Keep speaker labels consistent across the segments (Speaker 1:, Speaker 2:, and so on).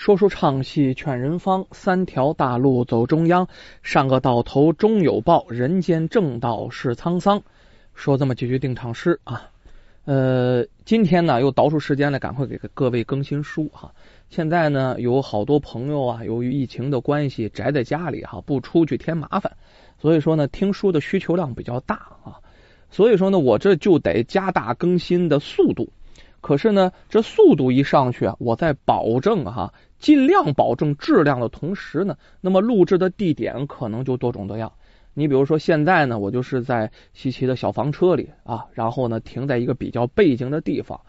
Speaker 1: 说书唱戏劝人方，三条大路走中央，上个到头终有报，人间正道是沧桑。说这么几句定场诗啊，呃，今天呢又倒出时间来，赶快给各位更新书哈。现在呢有好多朋友啊，由于疫情的关系宅在家里哈，不出去添麻烦，所以说呢听书的需求量比较大啊，所以说呢我这就得加大更新的速度。可是呢，这速度一上去啊，我在保证哈，尽量保证质量的同时呢，那么录制的地点可能就多种多样。你比如说现在呢，我就是在西岐的小房车里啊，然后呢停在一个比较背景的地方。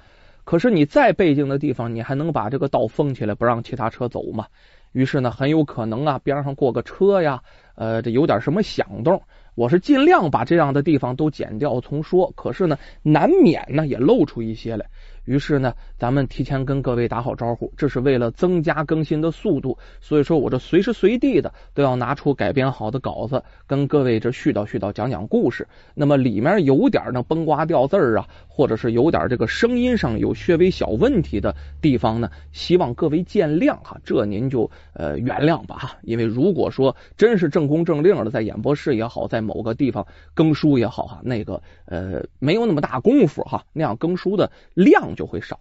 Speaker 1: 可是你再背景的地方，你还能把这个道封起来，不让其他车走吗？于是呢，很有可能啊，边上过个车呀，呃，这有点什么响动。我是尽量把这样的地方都剪掉重说，可是呢，难免呢也露出一些来。于是呢，咱们提前跟各位打好招呼，这是为了增加更新的速度。所以说我这随时随地的都要拿出改编好的稿子，跟各位这絮叨絮叨，讲讲故事。那么里面有点呢崩瓜掉字儿啊，或者是有点这个声音上有些微小问题的地方呢，希望各位见谅哈，这您就呃原谅吧哈。因为如果说真是正宫正令的在演播室也好，在某个地方更书也好哈，那个呃没有那么大功夫哈，那样更书的量。就会少。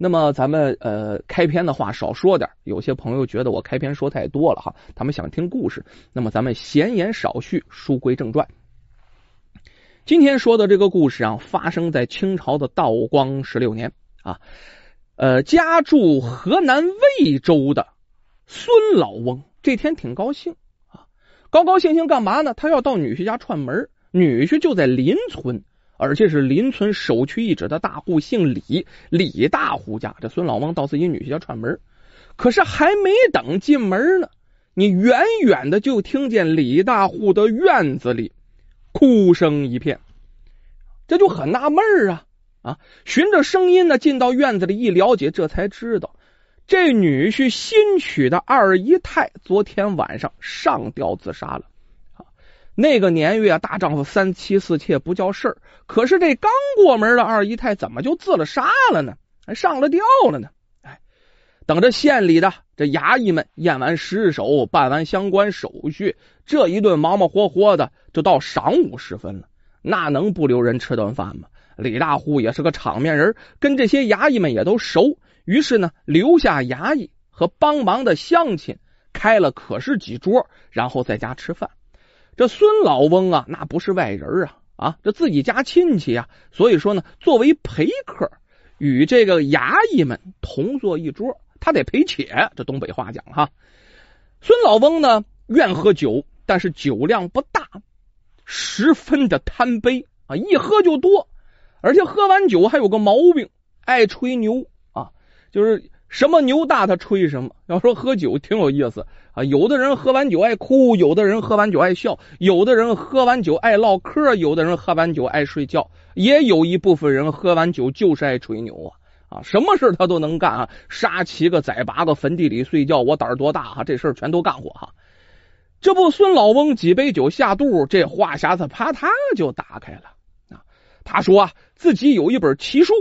Speaker 1: 那么咱们呃开篇的话少说点，有些朋友觉得我开篇说太多了哈，他们想听故事。那么咱们闲言少叙，书归正传。今天说的这个故事啊，发生在清朝的道光十六年啊，呃，家住河南魏州的孙老翁这天挺高兴啊，高高兴兴干嘛呢？他要到女婿家串门，女婿就在邻村。而且是邻村首屈一指的大户，姓李，李大户家。这孙老翁到自己女婿家串门，可是还没等进门呢，你远远的就听见李大户的院子里哭声一片，这就很纳闷啊啊！循着声音呢，进到院子里一了解，这才知道这女婿新娶的二姨太昨天晚上上吊自杀了。那个年月，大丈夫三妻四妾不叫事儿。可是这刚过门的二姨太，怎么就自了杀了呢？还上了吊了呢？哎，等着县里的这衙役们验完尸首，办完相关手续，这一顿忙忙活活的，就到晌午时分了。那能不留人吃顿饭吗？李大户也是个场面人，跟这些衙役们也都熟。于是呢，留下衙役和帮忙的乡亲，开了可是几桌，然后在家吃饭。这孙老翁啊，那不是外人啊啊，这自己家亲戚啊，所以说呢，作为陪客，与这个衙役们同坐一桌，他得陪且。这东北话讲哈，孙老翁呢愿喝酒，但是酒量不大，十分的贪杯啊，一喝就多，而且喝完酒还有个毛病，爱吹牛啊，就是。什么牛大他吹什么。要说喝酒挺有意思啊，有的人喝完酒爱哭，有的人喝完酒爱笑，有的人喝完酒爱唠嗑，有的人喝完酒爱睡觉，也有一部分人喝完酒就是爱吹牛啊啊，什么事他都能干啊，杀七个宰八个，坟地里睡觉，我胆儿多大哈，这事儿全都干过哈。这不，孙老翁几杯酒下肚，这话匣子啪嗒就打开了啊。他说啊，自己有一本奇书。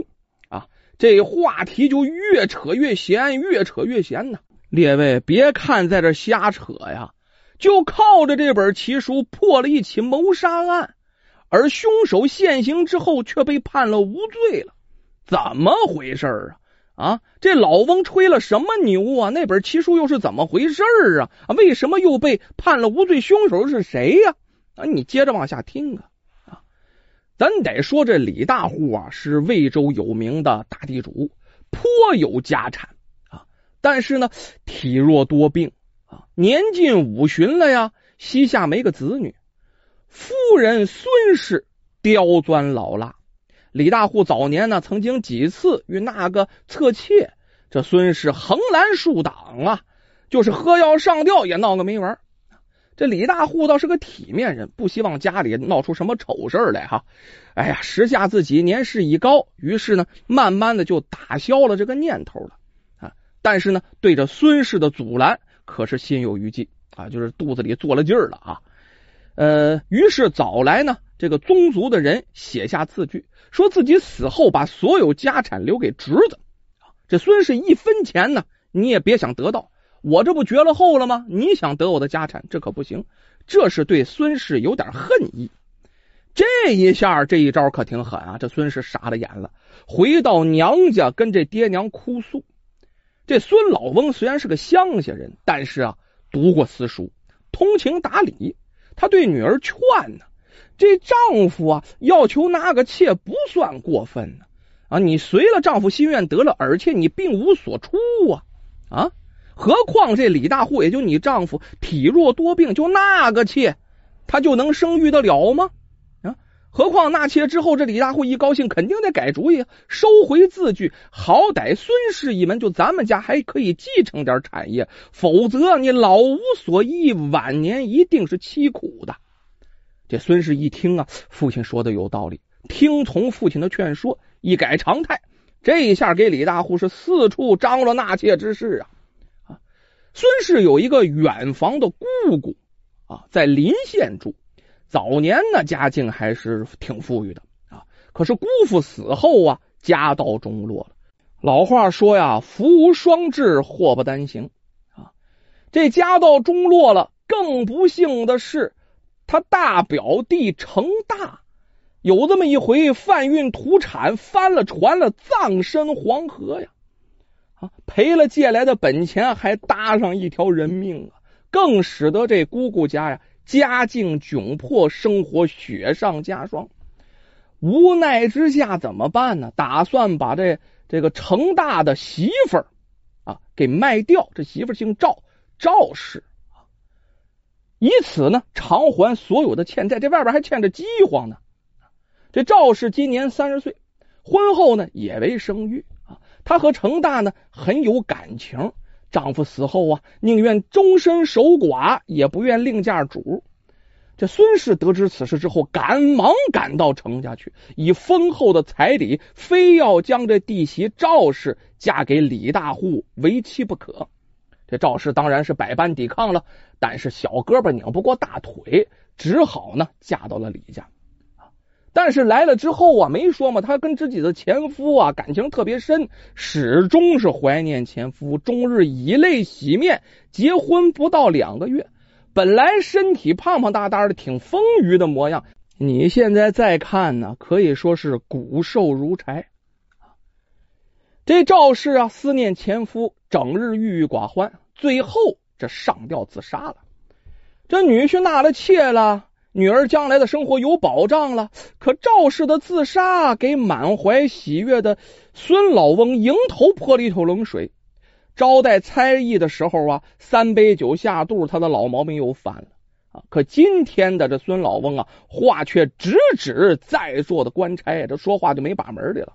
Speaker 1: 这话题就越扯越闲，越扯越闲呢。列位别看在这瞎扯呀，就靠着这本奇书破了一起谋杀案，而凶手现行之后却被判了无罪了。怎么回事啊？啊，这老翁吹了什么牛啊？那本奇书又是怎么回事啊？为什么又被判了无罪？凶手是谁呀？啊，你接着往下听啊。咱得说，这李大户啊是魏州有名的大地主，颇有家产啊。但是呢，体弱多病啊，年近五旬了呀，膝下没个子女。夫人孙氏刁钻老辣，李大户早年呢曾经几次与那个侧妾，这孙氏横拦竖挡啊，就是喝药上吊也闹个没完。这李大户倒是个体面人，不希望家里闹出什么丑事来哈。哎呀，时下自己年事已高，于是呢，慢慢的就打消了这个念头了啊。但是呢，对着孙氏的阻拦，可是心有余悸啊，就是肚子里做了劲儿了啊。呃，于是找来呢这个宗族的人写下字据，说自己死后把所有家产留给侄子。这孙氏一分钱呢你也别想得到。我这不绝了后了吗？你想得我的家产，这可不行。这是对孙氏有点恨意。这一下，这一招可挺狠啊！这孙氏傻了眼了，回到娘家跟这爹娘哭诉。这孙老翁虽然是个乡下人，但是啊，读过私书，通情达理。他对女儿劝呢：“这丈夫啊，要求纳个妾不算过分呢。啊，你随了丈夫心愿得了，而且你并无所出啊啊！何况这李大户也就你丈夫体弱多病，就那个妾，他就能生育得了吗？”啊何况纳妾之后，这李大户一高兴，肯定得改主意，收回字据。好歹孙氏一门，就咱们家还可以继承点产业，否则你老无所依，晚年一定是凄苦的。这孙氏一听啊，父亲说的有道理，听从父亲的劝说，一改常态。这一下给李大户是四处张罗纳妾之事！啊，孙氏有一个远房的姑姑啊，在临县住。早年呢，家境还是挺富裕的啊。可是姑父死后啊，家道中落了。老话说呀，“福无双至，祸不单行”啊。这家道中落了，更不幸的是，他大表弟成大有这么一回贩运土产，翻了船了，葬身黄河呀！啊，赔了借来的本钱，还搭上一条人命啊，更使得这姑姑家呀。家境窘迫，生活雪上加霜。无奈之下怎么办呢？打算把这这个成大的媳妇儿啊给卖掉。这媳妇儿姓赵，赵氏啊，以此呢偿还所有的欠债。这外边还欠着饥荒呢。这赵氏今年三十岁，婚后呢也未生育。她和程大呢很有感情。丈夫死后啊，宁愿终身守寡，也不愿另嫁主。这孙氏得知此事之后，赶忙赶到程家去，以丰厚的彩礼，非要将这弟媳赵氏嫁给李大户为妻不可。这赵氏当然是百般抵抗了，但是小胳膊拧不过大腿，只好呢嫁到了李家。但是来了之后啊，没说嘛，她跟自己的前夫啊感情特别深，始终是怀念前夫，终日以泪洗面。结婚不到两个月，本来身体胖胖大大的，挺丰腴的模样，你现在再看呢，可以说是骨瘦如柴。这赵氏啊，思念前夫，整日郁郁寡欢，最后这上吊自杀了。这女婿纳了妾了。女儿将来的生活有保障了，可赵氏的自杀给满怀喜悦的孙老翁迎头泼了一头冷水。招待猜疑的时候啊，三杯酒下肚，他的老毛病又犯了啊！可今天的这孙老翁啊，话却直指在座的官差，这说话就没把门的了，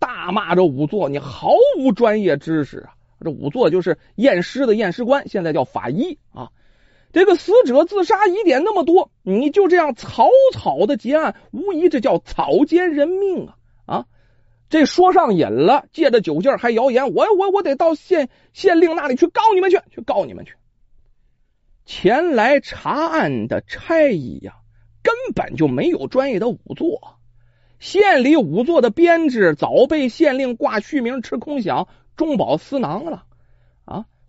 Speaker 1: 大骂这仵作你毫无专业知识啊！这仵作就是验尸的验尸官，现在叫法医啊。这个死者自杀疑点那么多，你就这样草草的结案，无疑这叫草菅人命啊！啊，这说上瘾了，借着酒劲还谣言，我我我得到县县令那里去告你们去，去告你们去。前来查案的差役呀，根本就没有专业的仵作，县里仵作的编制早被县令挂虚名，吃空饷，中饱私囊了。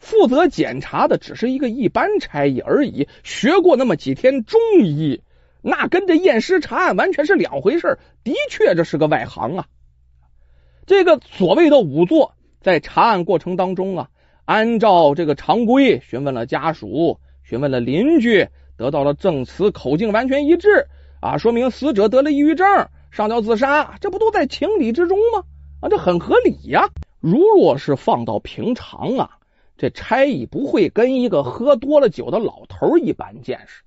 Speaker 1: 负责检查的只是一个一般差役而已，学过那么几天中医，那跟这验尸查案完全是两回事。的确，这是个外行啊。这个所谓的仵作，在查案过程当中啊，按照这个常规询问了家属，询问了邻居，得到了证词，口径完全一致啊，说明死者得了抑郁症，上吊自杀，这不都在情理之中吗？啊，这很合理呀。如若是放到平常啊。这差役不会跟一个喝多了酒的老头一般见识，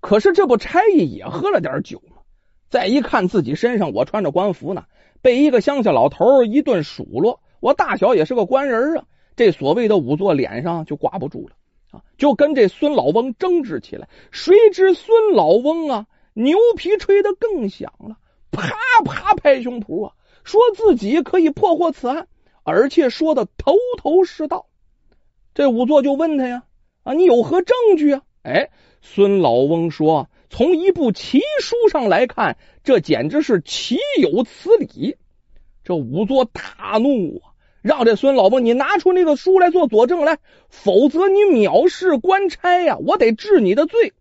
Speaker 1: 可是这不差役也喝了点酒吗？再一看自己身上，我穿着官服呢，被一个乡下老头一顿数落，我大小也是个官人啊，这所谓的仵作脸上就挂不住了啊，就跟这孙老翁争执起来。谁知孙老翁啊，牛皮吹得更响了，啪啪拍胸脯啊，说自己可以破获此案，而且说的头头是道。这仵作就问他呀：“啊，你有何证据啊？”哎，孙老翁说：“从一部奇书上来看，这简直是岂有此理！”这仵作大怒啊，让这孙老翁你拿出那个书来做佐证来，否则你藐视官差呀，我得治你的罪。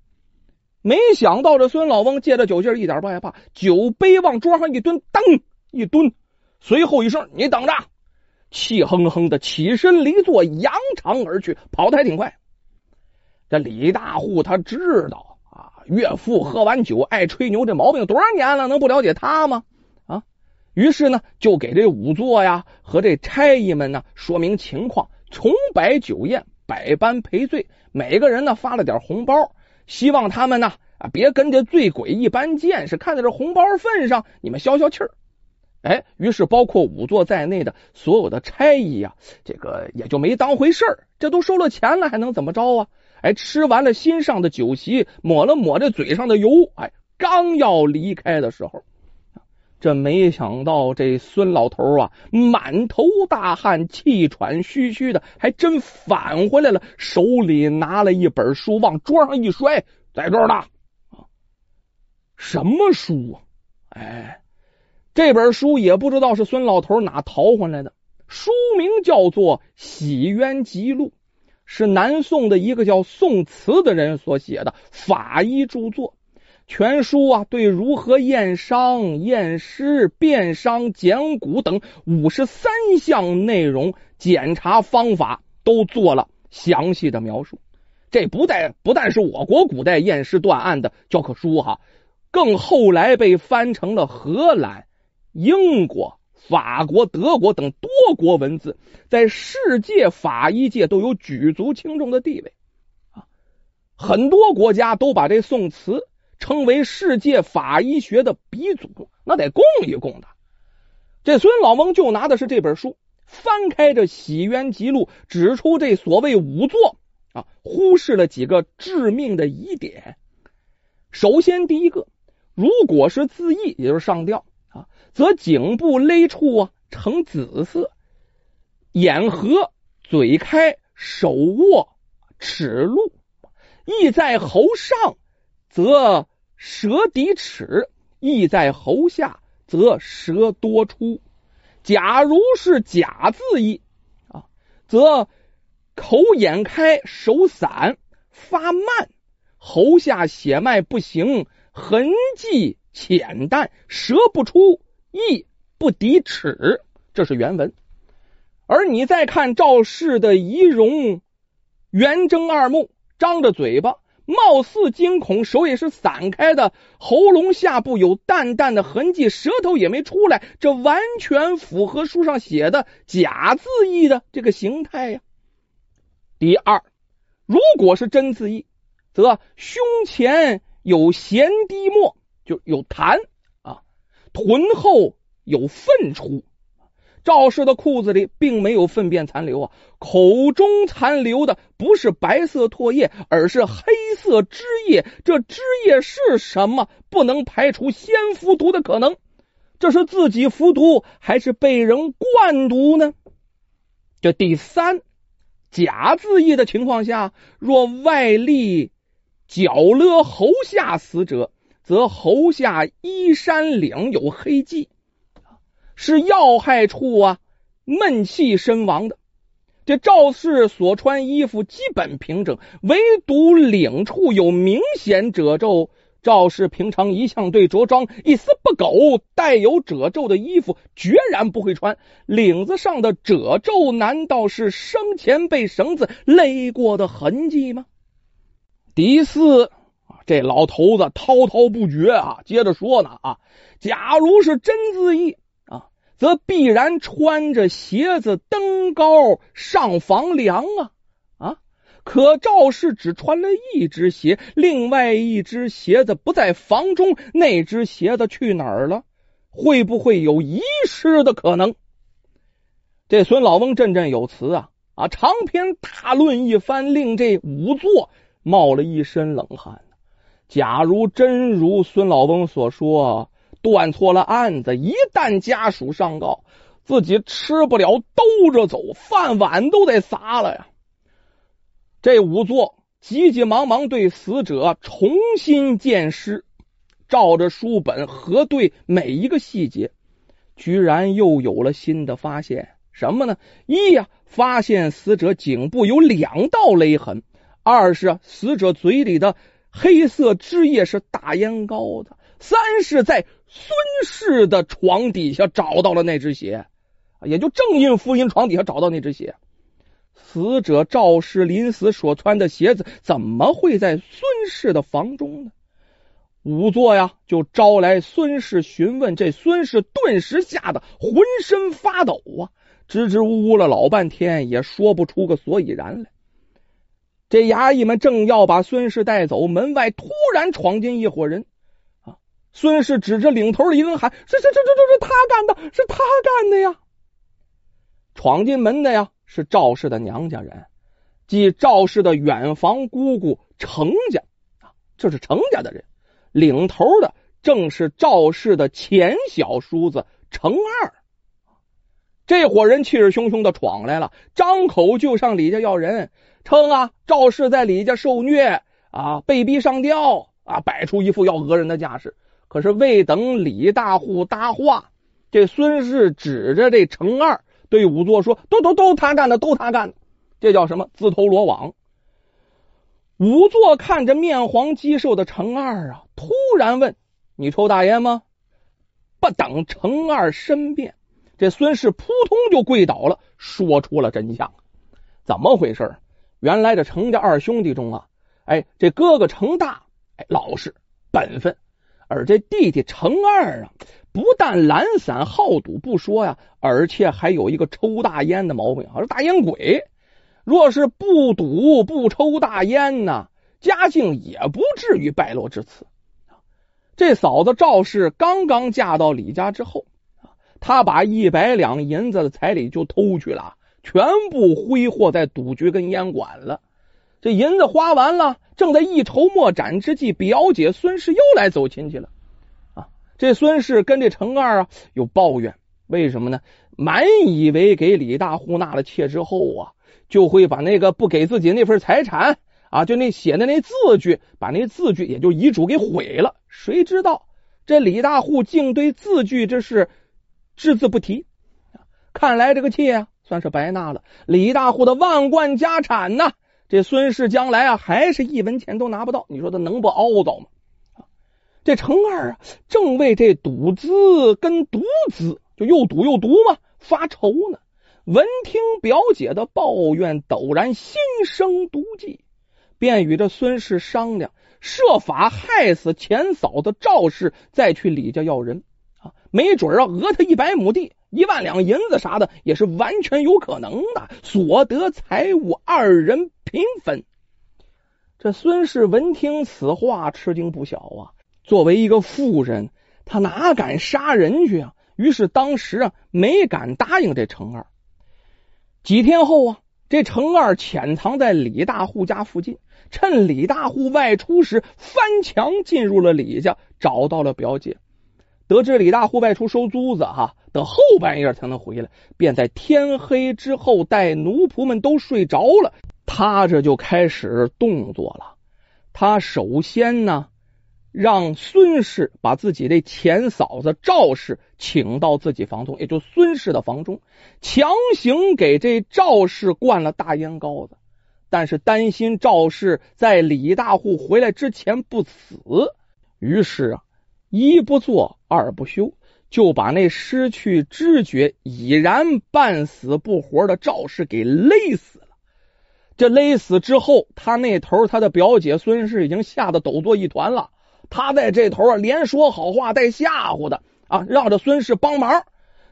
Speaker 1: 没想到这孙老翁借着酒劲一点不害怕，酒杯往桌上一蹲，当一蹲，随后一声：“你等着！”气哼哼的起身离座，扬长而去，跑得还挺快。这李大户他知道啊，岳父喝完酒爱吹牛这毛病多少年了，能不了解他吗？啊，于是呢，就给这仵作呀和这差役们呢说明情况，重摆酒宴，百般赔罪，每个人呢发了点红包，希望他们呢啊别跟这醉鬼一般见识，看在这红包份上，你们消消气儿。哎，于是包括仵作在内的所有的差役呀，这个也就没当回事儿。这都收了钱了，还能怎么着啊？哎，吃完了新上的酒席，抹了抹这嘴上的油，哎，刚要离开的时候，这没想到这孙老头啊，满头大汗，气喘吁吁的，还真返回来了，手里拿了一本书，往桌上一摔，在这儿呢。什么书啊？哎。这本书也不知道是孙老头哪淘回来的，书名叫做《洗冤集录》，是南宋的一个叫宋慈的人所写的法医著作。全书啊，对如何验伤、验尸、辨伤、检骨等五十三项内容检查方法都做了详细的描述。这不但不但是我国古代验尸断案的教科书哈，更后来被翻成了荷兰。英国、法国、德国等多国文字，在世界法医界都有举足轻重的地位啊！很多国家都把这宋词称为世界法医学的鼻祖，那得供一供的。这孙老翁就拿的是这本书，翻开这《洗冤集录》，指出这所谓仵作啊，忽视了几个致命的疑点。首先，第一个，如果是自缢，也就是上吊。则颈部勒处啊呈紫色，眼合，嘴开，手握，齿露；意在喉上，则舌抵齿；意在喉下，则舌多出。假如是假字意啊，则口眼开，手散，发慢，喉下血脉不行，痕迹浅淡，舌不出。意不抵齿，这是原文。而你再看赵氏的仪容，圆睁二目，张着嘴巴，貌似惊恐，手也是散开的，喉咙下部有淡淡的痕迹，舌头也没出来，这完全符合书上写的假字意的这个形态呀。第二，如果是真字意，则胸前有涎滴沫，就有痰。臀后有粪出，赵氏的裤子里并没有粪便残留啊，口中残留的不是白色唾液，而是黑色汁液。这汁液是什么？不能排除先服毒的可能。这是自己服毒，还是被人灌毒呢？这第三，假自缢的情况下，若外力绞勒喉下死者。则喉下衣衫领有黑迹，是要害处啊，闷气身亡的。这赵氏所穿衣服基本平整，唯独领处有明显褶皱。赵氏平常一向对着装一丝不苟，带有褶皱的衣服决然不会穿。领子上的褶皱，难道是生前被绳子勒过的痕迹吗？第四。这老头子滔滔不绝啊，接着说呢啊，假如是真自缢啊，则必然穿着鞋子登高上房梁啊啊！可赵氏只穿了一只鞋，另外一只鞋子不在房中，那只鞋子去哪儿了？会不会有遗失的可能？这孙老翁振振有词啊啊，长篇大论一番，令这仵作冒了一身冷汗。假如真如孙老翁所说，断错了案子，一旦家属上告，自己吃不了兜着走，饭碗都得砸了呀！这仵作急急忙忙对死者重新鉴尸，照着书本核对每一个细节，居然又有了新的发现。什么呢？一呀，发现死者颈部有两道勒痕；二是死者嘴里的黑色汁液是大烟膏子；三是在孙氏的床底下找到了那只鞋，也就正印夫人床底下找到那只鞋。死者赵氏临死所穿的鞋子怎么会在孙氏的房中呢？仵作呀，就招来孙氏询问，这孙氏顿时吓得浑身发抖啊，支支吾吾了老半天，也说不出个所以然来。这衙役们正要把孙氏带走，门外突然闯进一伙人啊！孙氏指着领头的一个人喊：“是是这这这是他干的，是他干的呀！”闯进门的呀，是赵氏的娘家人，即赵氏的远房姑姑程家啊，这是程家的人。领头的正是赵氏的前小叔子程二，这伙人气势汹汹的闯来了，张口就上李家要人，称啊赵氏在李家受虐啊，被逼上吊啊，摆出一副要讹人的架势。可是未等李大户搭话，这孙氏指着这程二对仵作说：“都都都他干的，都他干的，这叫什么自投罗网。”仵作看着面黄肌瘦的程二啊，突然问：“你抽大烟吗？”不等程二申辩，这孙氏扑通就跪倒了，说出了真相。怎么回事？原来这程家二兄弟中啊，哎，这哥哥程大，哎，老实本分；而这弟弟程二啊，不但懒散好赌不说呀，而且还有一个抽大烟的毛病，好像大烟鬼。若是不赌不抽大烟呢，家境也不至于败落至此。这嫂子赵氏刚刚嫁到李家之后，她把一百两银子的彩礼就偷去了，全部挥霍在赌局跟烟馆了。这银子花完了，正在一筹莫展之际，表姐孙氏又来走亲戚了。啊，这孙氏跟这程二啊有抱怨，为什么呢？满以为给李大户纳了妾之后啊。就会把那个不给自己那份财产啊，就那写的那字据，把那字据也就遗嘱给毁了。谁知道这李大户竟对字据这事只字不提，看来这个妾啊算是白纳了。李大户的万贯家产呢，这孙氏将来啊还是一文钱都拿不到。你说他能不懊恼吗？这程二啊正为这赌资跟毒资就又赌又毒嘛发愁呢。闻听表姐的抱怨，陡然心生毒计，便与这孙氏商量，设法害死前嫂子赵氏，再去李家要人啊，没准儿啊讹他一百亩地、一万两银子啥的，也是完全有可能的。所得财物，二人平分。这孙氏闻听此话，吃惊不小啊。作为一个妇人，她哪敢杀人去啊？于是当时啊，没敢答应这程二。几天后啊，这程二潜藏在李大户家附近，趁李大户外出时，翻墙进入了李家，找到了表姐。得知李大户外出收租子，哈，等后半夜才能回来，便在天黑之后，待奴仆们都睡着了，他这就开始动作了。他首先呢。让孙氏把自己的前嫂子赵氏请到自己房中，也就孙氏的房中，强行给这赵氏灌了大烟膏子。但是担心赵氏在李大户回来之前不死，于是啊，一不做二不休，就把那失去知觉、已然半死不活的赵氏给勒死了。这勒死之后，他那头他的表姐孙氏已经吓得抖作一团了。他在这头啊，连说好话带吓唬的啊，让这孙氏帮忙。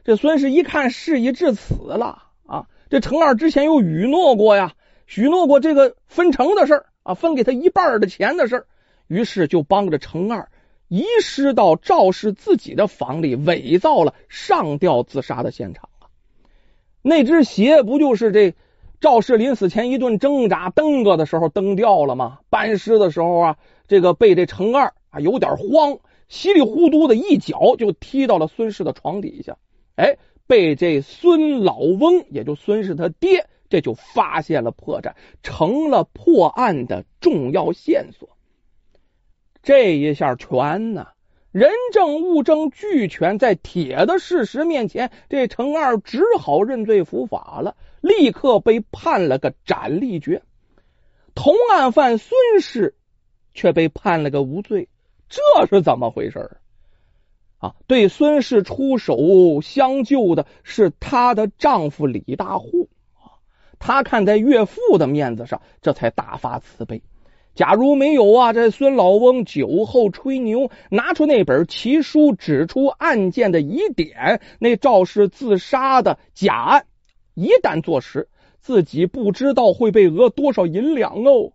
Speaker 1: 这孙氏一看事已至此了啊，这程二之前又允诺过呀，许诺过这个分成的事啊，分给他一半的钱的事于是就帮着程二遗失到赵氏自己的房里，伪造了上吊自杀的现场啊。那只鞋不就是这赵氏临死前一顿挣扎蹬个的时候蹬掉了吗？搬尸的时候啊，这个被这程二啊。有点慌，稀里糊涂的一脚就踢到了孙氏的床底下，哎，被这孙老翁，也就孙氏他爹，这就发现了破绽，成了破案的重要线索。这一下全呢，人证物证俱全，在铁的事实面前，这程二只好认罪伏法了，立刻被判了个斩立决。同案犯孙氏却被判了个无罪，这是怎么回事啊？对孙氏出手相救的是她的丈夫李大户啊，他看在岳父的面子上，这才大发慈悲。假如没有啊，这孙老翁酒后吹牛，拿出那本奇书，指出案件的疑点，那肇事自杀的假案，一旦坐实，自己不知道会被讹多少银两哦。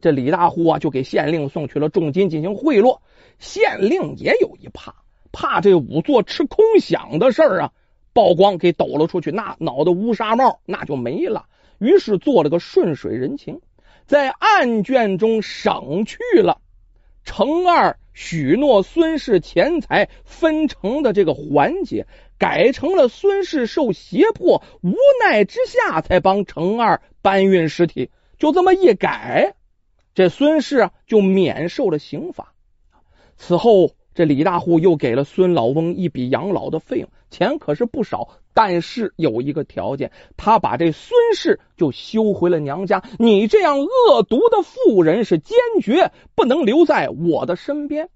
Speaker 1: 这李大户啊，就给县令送去了重金进行贿赂。县令也有一怕，怕这仵作吃空饷的事儿啊曝光，给抖了出去，那脑袋乌纱帽那就没了。于是做了个顺水人情。在案卷中省去了程二许诺孙氏钱财分成的这个环节，改成了孙氏受胁迫无奈之下才帮程二搬运尸体。就这么一改，这孙氏就免受了刑罚。此后。这李大户又给了孙老翁一笔养老的费用，钱可是不少。但是有一个条件，他把这孙氏就休回了娘家。你这样恶毒的妇人是坚决不能留在我的身边。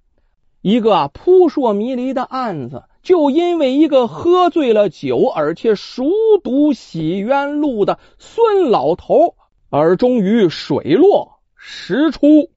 Speaker 1: 一个扑朔迷离的案子，就因为一个喝醉了酒而且熟读洗冤录的孙老头，而终于水落石出。